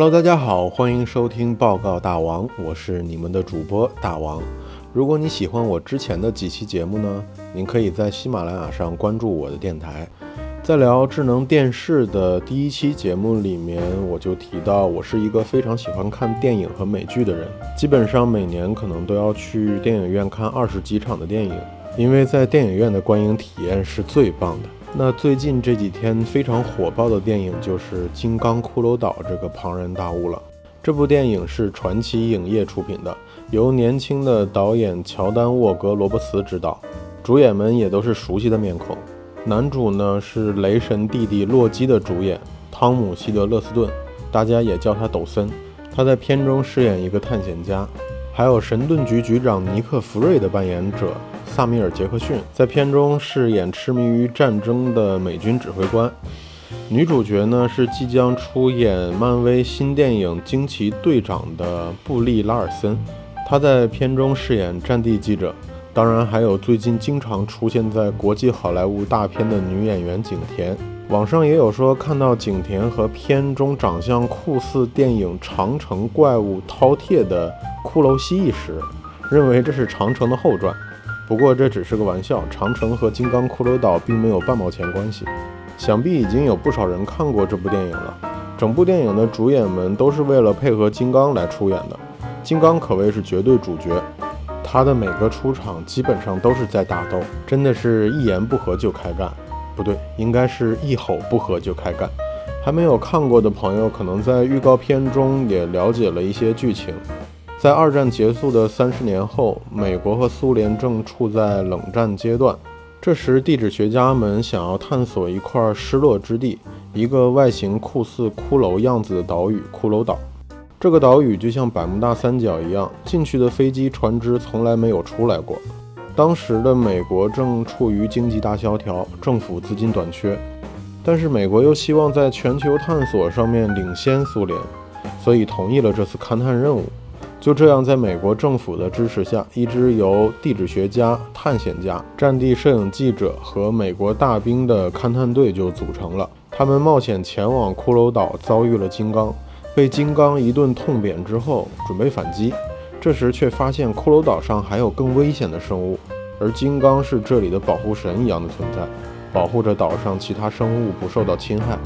Hello，大家好，欢迎收听报告大王，我是你们的主播大王。如果你喜欢我之前的几期节目呢，您可以在喜马拉雅上关注我的电台。在聊智能电视的第一期节目里面，我就提到我是一个非常喜欢看电影和美剧的人，基本上每年可能都要去电影院看二十几场的电影，因为在电影院的观影体验是最棒的。那最近这几天非常火爆的电影就是《金刚骷髅岛》这个庞然大物了。这部电影是传奇影业出品的，由年轻的导演乔丹·沃格·罗伯茨执导，主演们也都是熟悉的面孔。男主呢是雷神弟弟洛基的主演汤姆·希德勒斯顿，大家也叫他抖森。他在片中饰演一个探险家。还有神盾局局长尼克·弗瑞的扮演者萨米尔·杰克逊，在片中饰演痴迷于战争的美军指挥官。女主角呢是即将出演漫威新电影《惊奇队长》的布利·拉尔森，她在片中饰演战地记者。当然，还有最近经常出现在国际好莱坞大片的女演员景甜。网上也有说看到景甜和片中长相酷似电影《长城怪物》饕餮的骷髅蜥蜴时，认为这是长城的后传。不过这只是个玩笑，长城和金刚骷髅岛并没有半毛钱关系。想必已经有不少人看过这部电影了。整部电影的主演们都是为了配合金刚来出演的，金刚可谓是绝对主角。他的每个出场基本上都是在打斗，真的是一言不合就开干，不对，应该是一吼不合就开干。还没有看过的朋友，可能在预告片中也了解了一些剧情。在二战结束的三十年后，美国和苏联正处在冷战阶段，这时地质学家们想要探索一块失落之地，一个外形酷似骷髅样子的岛屿——骷髅岛。这个岛屿就像百慕大三角一样，进去的飞机、船只从来没有出来过。当时的美国正处于经济大萧条，政府资金短缺，但是美国又希望在全球探索上面领先苏联，所以同意了这次勘探任务。就这样，在美国政府的支持下，一支由地质学家、探险家、战地摄影记者和美国大兵的勘探队就组成了。他们冒险前往骷髅岛，遭遇了金刚。被金刚一顿痛扁之后，准备反击，这时却发现骷髅岛上还有更危险的生物，而金刚是这里的保护神一样的存在，保护着岛上其他生物不受到侵害。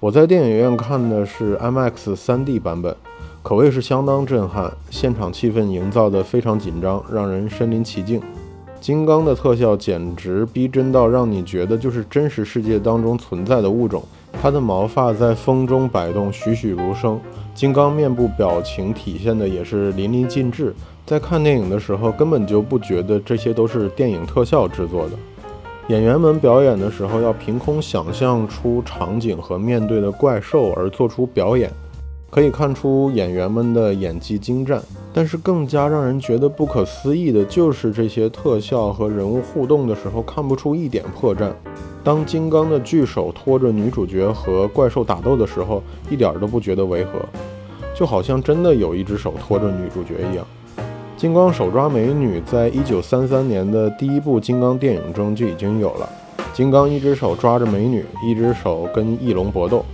我在电影院看的是 IMAX 3D 版本，可谓是相当震撼，现场气氛营造得非常紧张，让人身临其境。金刚的特效简直逼真到让你觉得就是真实世界当中存在的物种。它的毛发在风中摆动，栩栩如生。金刚面部表情体现的也是淋漓尽致。在看电影的时候，根本就不觉得这些都是电影特效制作的。演员们表演的时候，要凭空想象出场景和面对的怪兽而做出表演，可以看出演员们的演技精湛。但是更加让人觉得不可思议的就是这些特效和人物互动的时候，看不出一点破绽。当金刚的巨手拖着女主角和怪兽打斗的时候，一点都不觉得违和，就好像真的有一只手拖着女主角一样。金刚手抓美女，在一九三三年的第一部金刚电影中就已经有了。金刚一只手抓着美女，一只手跟翼龙搏斗。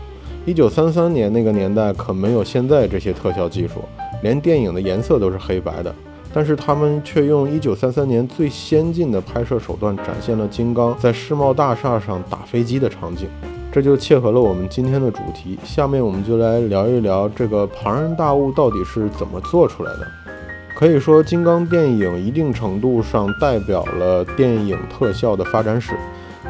一九三三年那个年代可没有现在这些特效技术，连电影的颜色都是黑白的。但是他们却用一九三三年最先进的拍摄手段，展现了金刚在世贸大厦上打飞机的场景，这就切合了我们今天的主题。下面我们就来聊一聊这个庞然大物到底是怎么做出来的。可以说，金刚电影一定程度上代表了电影特效的发展史。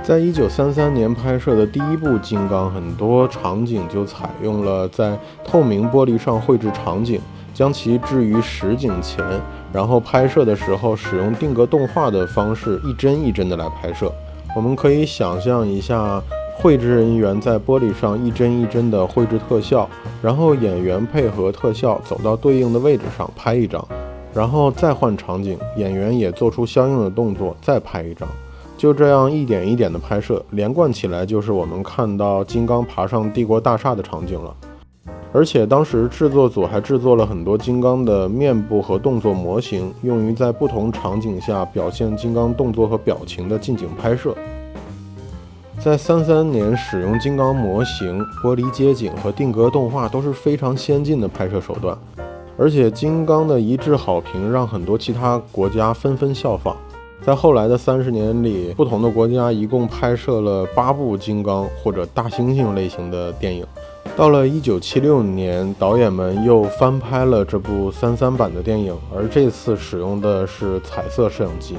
在一九三三年拍摄的第一部金刚，很多场景就采用了在透明玻璃上绘制场景，将其置于实景前。然后拍摄的时候使用定格动画的方式，一帧一帧的来拍摄。我们可以想象一下，绘制人员在玻璃上一帧一帧的绘制特效，然后演员配合特效走到对应的位置上拍一张，然后再换场景，演员也做出相应的动作再拍一张，就这样一点一点的拍摄，连贯起来就是我们看到金刚爬上帝国大厦的场景了。而且当时制作组还制作了很多金刚的面部和动作模型，用于在不同场景下表现金刚动作和表情的近景拍摄。在三三年使用金刚模型、玻璃街景和定格动画都是非常先进的拍摄手段，而且金刚的一致好评让很多其他国家纷纷效仿。在后来的三十年里，不同的国家一共拍摄了八部金刚或者大猩猩类型的电影。到了一九七六年，导演们又翻拍了这部三三版的电影，而这次使用的是彩色摄影机。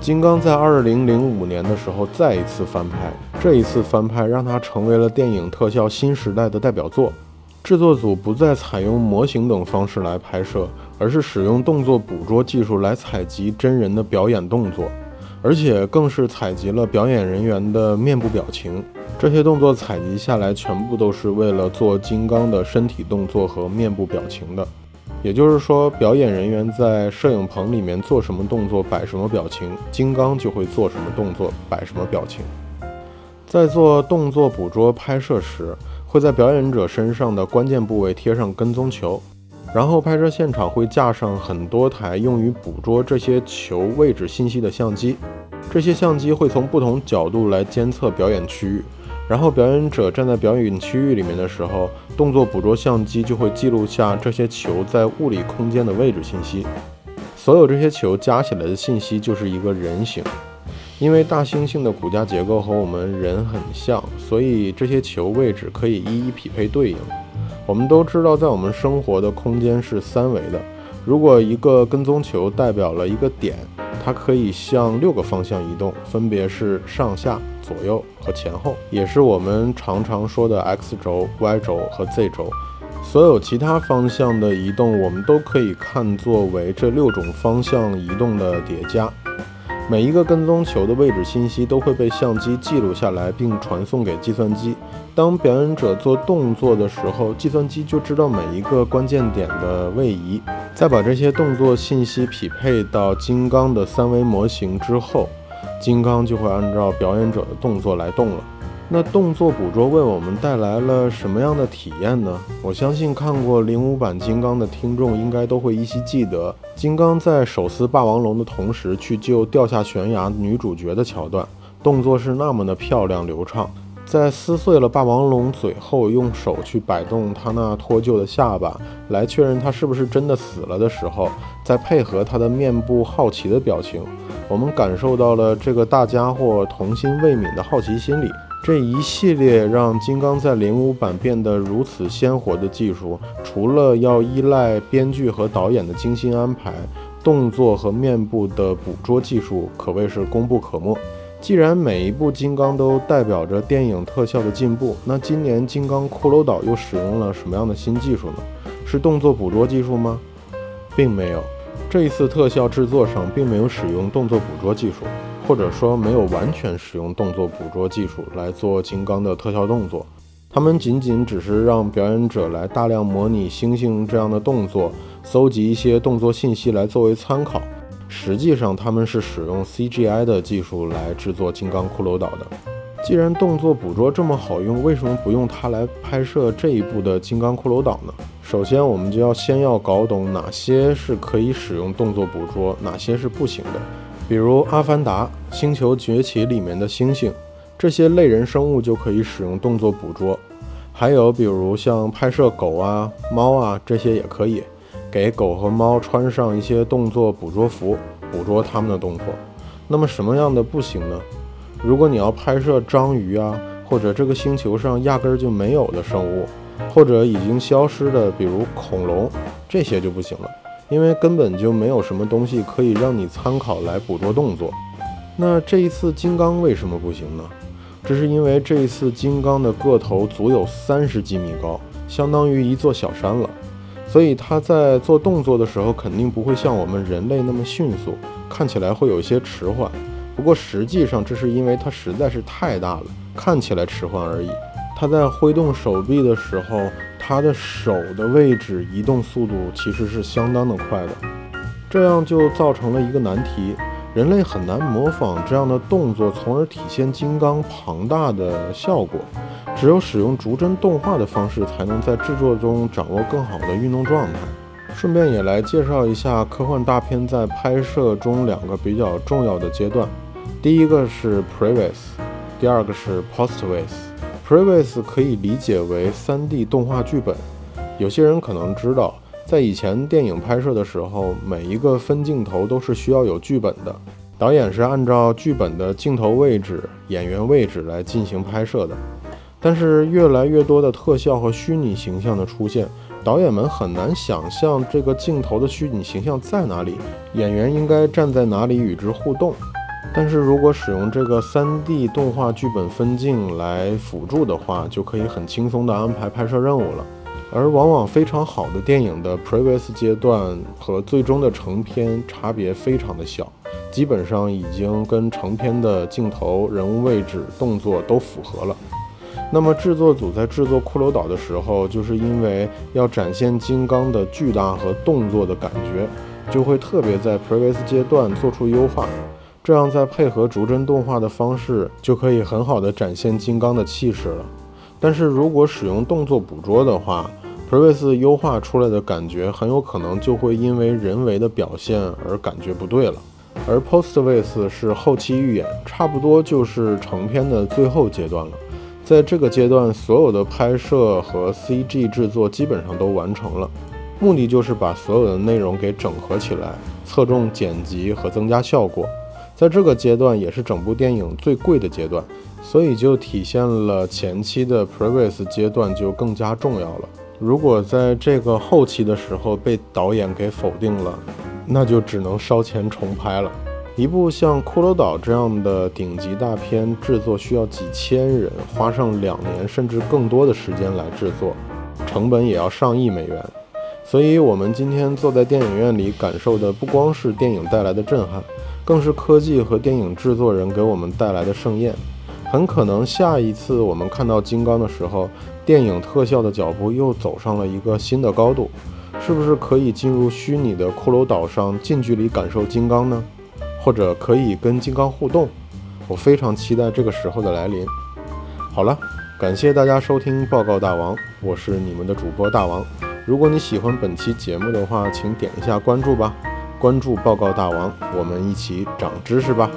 金刚在二零零五年的时候再一次翻拍，这一次翻拍让它成为了电影特效新时代的代表作。制作组不再采用模型等方式来拍摄，而是使用动作捕捉技术来采集真人的表演动作，而且更是采集了表演人员的面部表情。这些动作采集下来，全部都是为了做金刚的身体动作和面部表情的。也就是说，表演人员在摄影棚里面做什么动作、摆什么表情，金刚就会做什么动作、摆什么表情。在做动作捕捉拍摄时，会在表演者身上的关键部位贴上跟踪球，然后拍摄现场会架上很多台用于捕捉这些球位置信息的相机，这些相机会从不同角度来监测表演区域。然后表演者站在表演区域里面的时候，动作捕捉相机就会记录下这些球在物理空间的位置信息。所有这些球加起来的信息就是一个人形。因为大猩猩的骨架结构和我们人很像，所以这些球位置可以一一匹配对应。我们都知道，在我们生活的空间是三维的。如果一个跟踪球代表了一个点，它可以向六个方向移动，分别是上下。左右和前后，也是我们常常说的 x 轴、y 轴和 z 轴。所有其他方向的移动，我们都可以看作为这六种方向移动的叠加。每一个跟踪球的位置信息都会被相机记录下来，并传送给计算机。当表演者做动作的时候，计算机就知道每一个关键点的位移。再把这些动作信息匹配到金刚的三维模型之后。金刚就会按照表演者的动作来动了。那动作捕捉为我们带来了什么样的体验呢？我相信看过零五版金刚的听众应该都会依稀记得，金刚在手撕霸王龙的同时去救掉下悬崖女主角的桥段，动作是那么的漂亮流畅。在撕碎了霸王龙嘴后，用手去摆动它那脱臼的下巴，来确认它是不是真的死了的时候，再配合它的面部好奇的表情。我们感受到了这个大家伙童心未泯的好奇心理，这一系列让金刚在零五版变得如此鲜活的技术，除了要依赖编剧和导演的精心安排，动作和面部的捕捉技术可谓是功不可没。既然每一部金刚都代表着电影特效的进步，那今年金刚骷髅岛又使用了什么样的新技术呢？是动作捕捉技术吗？并没有。这一次特效制作上并没有使用动作捕捉技术，或者说没有完全使用动作捕捉技术来做金刚的特效动作。他们仅仅只是让表演者来大量模拟猩猩这样的动作，搜集一些动作信息来作为参考。实际上，他们是使用 CGI 的技术来制作金刚骷髅岛的。既然动作捕捉这么好用，为什么不用它来拍摄这一部的金刚骷髅岛呢？首先，我们就要先要搞懂哪些是可以使用动作捕捉，哪些是不行的。比如《阿凡达》《星球崛起》里面的猩猩，这些类人生物就可以使用动作捕捉。还有，比如像拍摄狗啊、猫啊这些也可以，给狗和猫穿上一些动作捕捉服，捕捉它们的动作。那么什么样的不行呢？如果你要拍摄章鱼啊，或者这个星球上压根儿就没有的生物。或者已经消失的，比如恐龙，这些就不行了，因为根本就没有什么东西可以让你参考来捕捉动作。那这一次金刚为什么不行呢？这是因为这一次金刚的个头足有三十几米高，相当于一座小山了，所以它在做动作的时候肯定不会像我们人类那么迅速，看起来会有一些迟缓。不过实际上这是因为它实在是太大了，看起来迟缓而已。他在挥动手臂的时候，他的手的位置移动速度其实是相当的快的，这样就造成了一个难题：人类很难模仿这样的动作，从而体现金刚庞大的效果。只有使用逐帧动画的方式，才能在制作中掌握更好的运动状态。顺便也来介绍一下科幻大片在拍摄中两个比较重要的阶段，第一个是 previs。第二个是 Postways。Preways 可以理解为 3D 动画剧本。有些人可能知道，在以前电影拍摄的时候，每一个分镜头都是需要有剧本的，导演是按照剧本的镜头位置、演员位置来进行拍摄的。但是越来越多的特效和虚拟形象的出现，导演们很难想象这个镜头的虚拟形象在哪里，演员应该站在哪里与之互动。但是如果使用这个 3D 动画剧本分镜来辅助的话，就可以很轻松地安排拍摄任务了。而往往非常好的电影的 previous 阶段和最终的成片差别非常的小，基本上已经跟成片的镜头、人物位置、动作都符合了。那么制作组在制作《骷髅岛》的时候，就是因为要展现金刚的巨大和动作的感觉，就会特别在 previous 阶段做出优化。这样再配合逐帧动画的方式，就可以很好的展现金刚的气势了。但是如果使用动作捕捉的话，previous 优化出来的感觉很有可能就会因为人为的表现而感觉不对了。而 postways 是后期预演，差不多就是成片的最后阶段了。在这个阶段，所有的拍摄和 CG 制作基本上都完成了，目的就是把所有的内容给整合起来，侧重剪辑和增加效果。在这个阶段也是整部电影最贵的阶段，所以就体现了前期的 previous 阶段就更加重要了。如果在这个后期的时候被导演给否定了，那就只能烧钱重拍了。一部像《骷髅岛》这样的顶级大片，制作需要几千人，花上两年甚至更多的时间来制作，成本也要上亿美元。所以，我们今天坐在电影院里感受的不光是电影带来的震撼。更是科技和电影制作人给我们带来的盛宴。很可能下一次我们看到金刚的时候，电影特效的脚步又走上了一个新的高度。是不是可以进入虚拟的骷髅岛上，近距离感受金刚呢？或者可以跟金刚互动？我非常期待这个时候的来临。好了，感谢大家收听报告大王，我是你们的主播大王。如果你喜欢本期节目的话，请点一下关注吧。关注报告大王，我们一起长知识吧。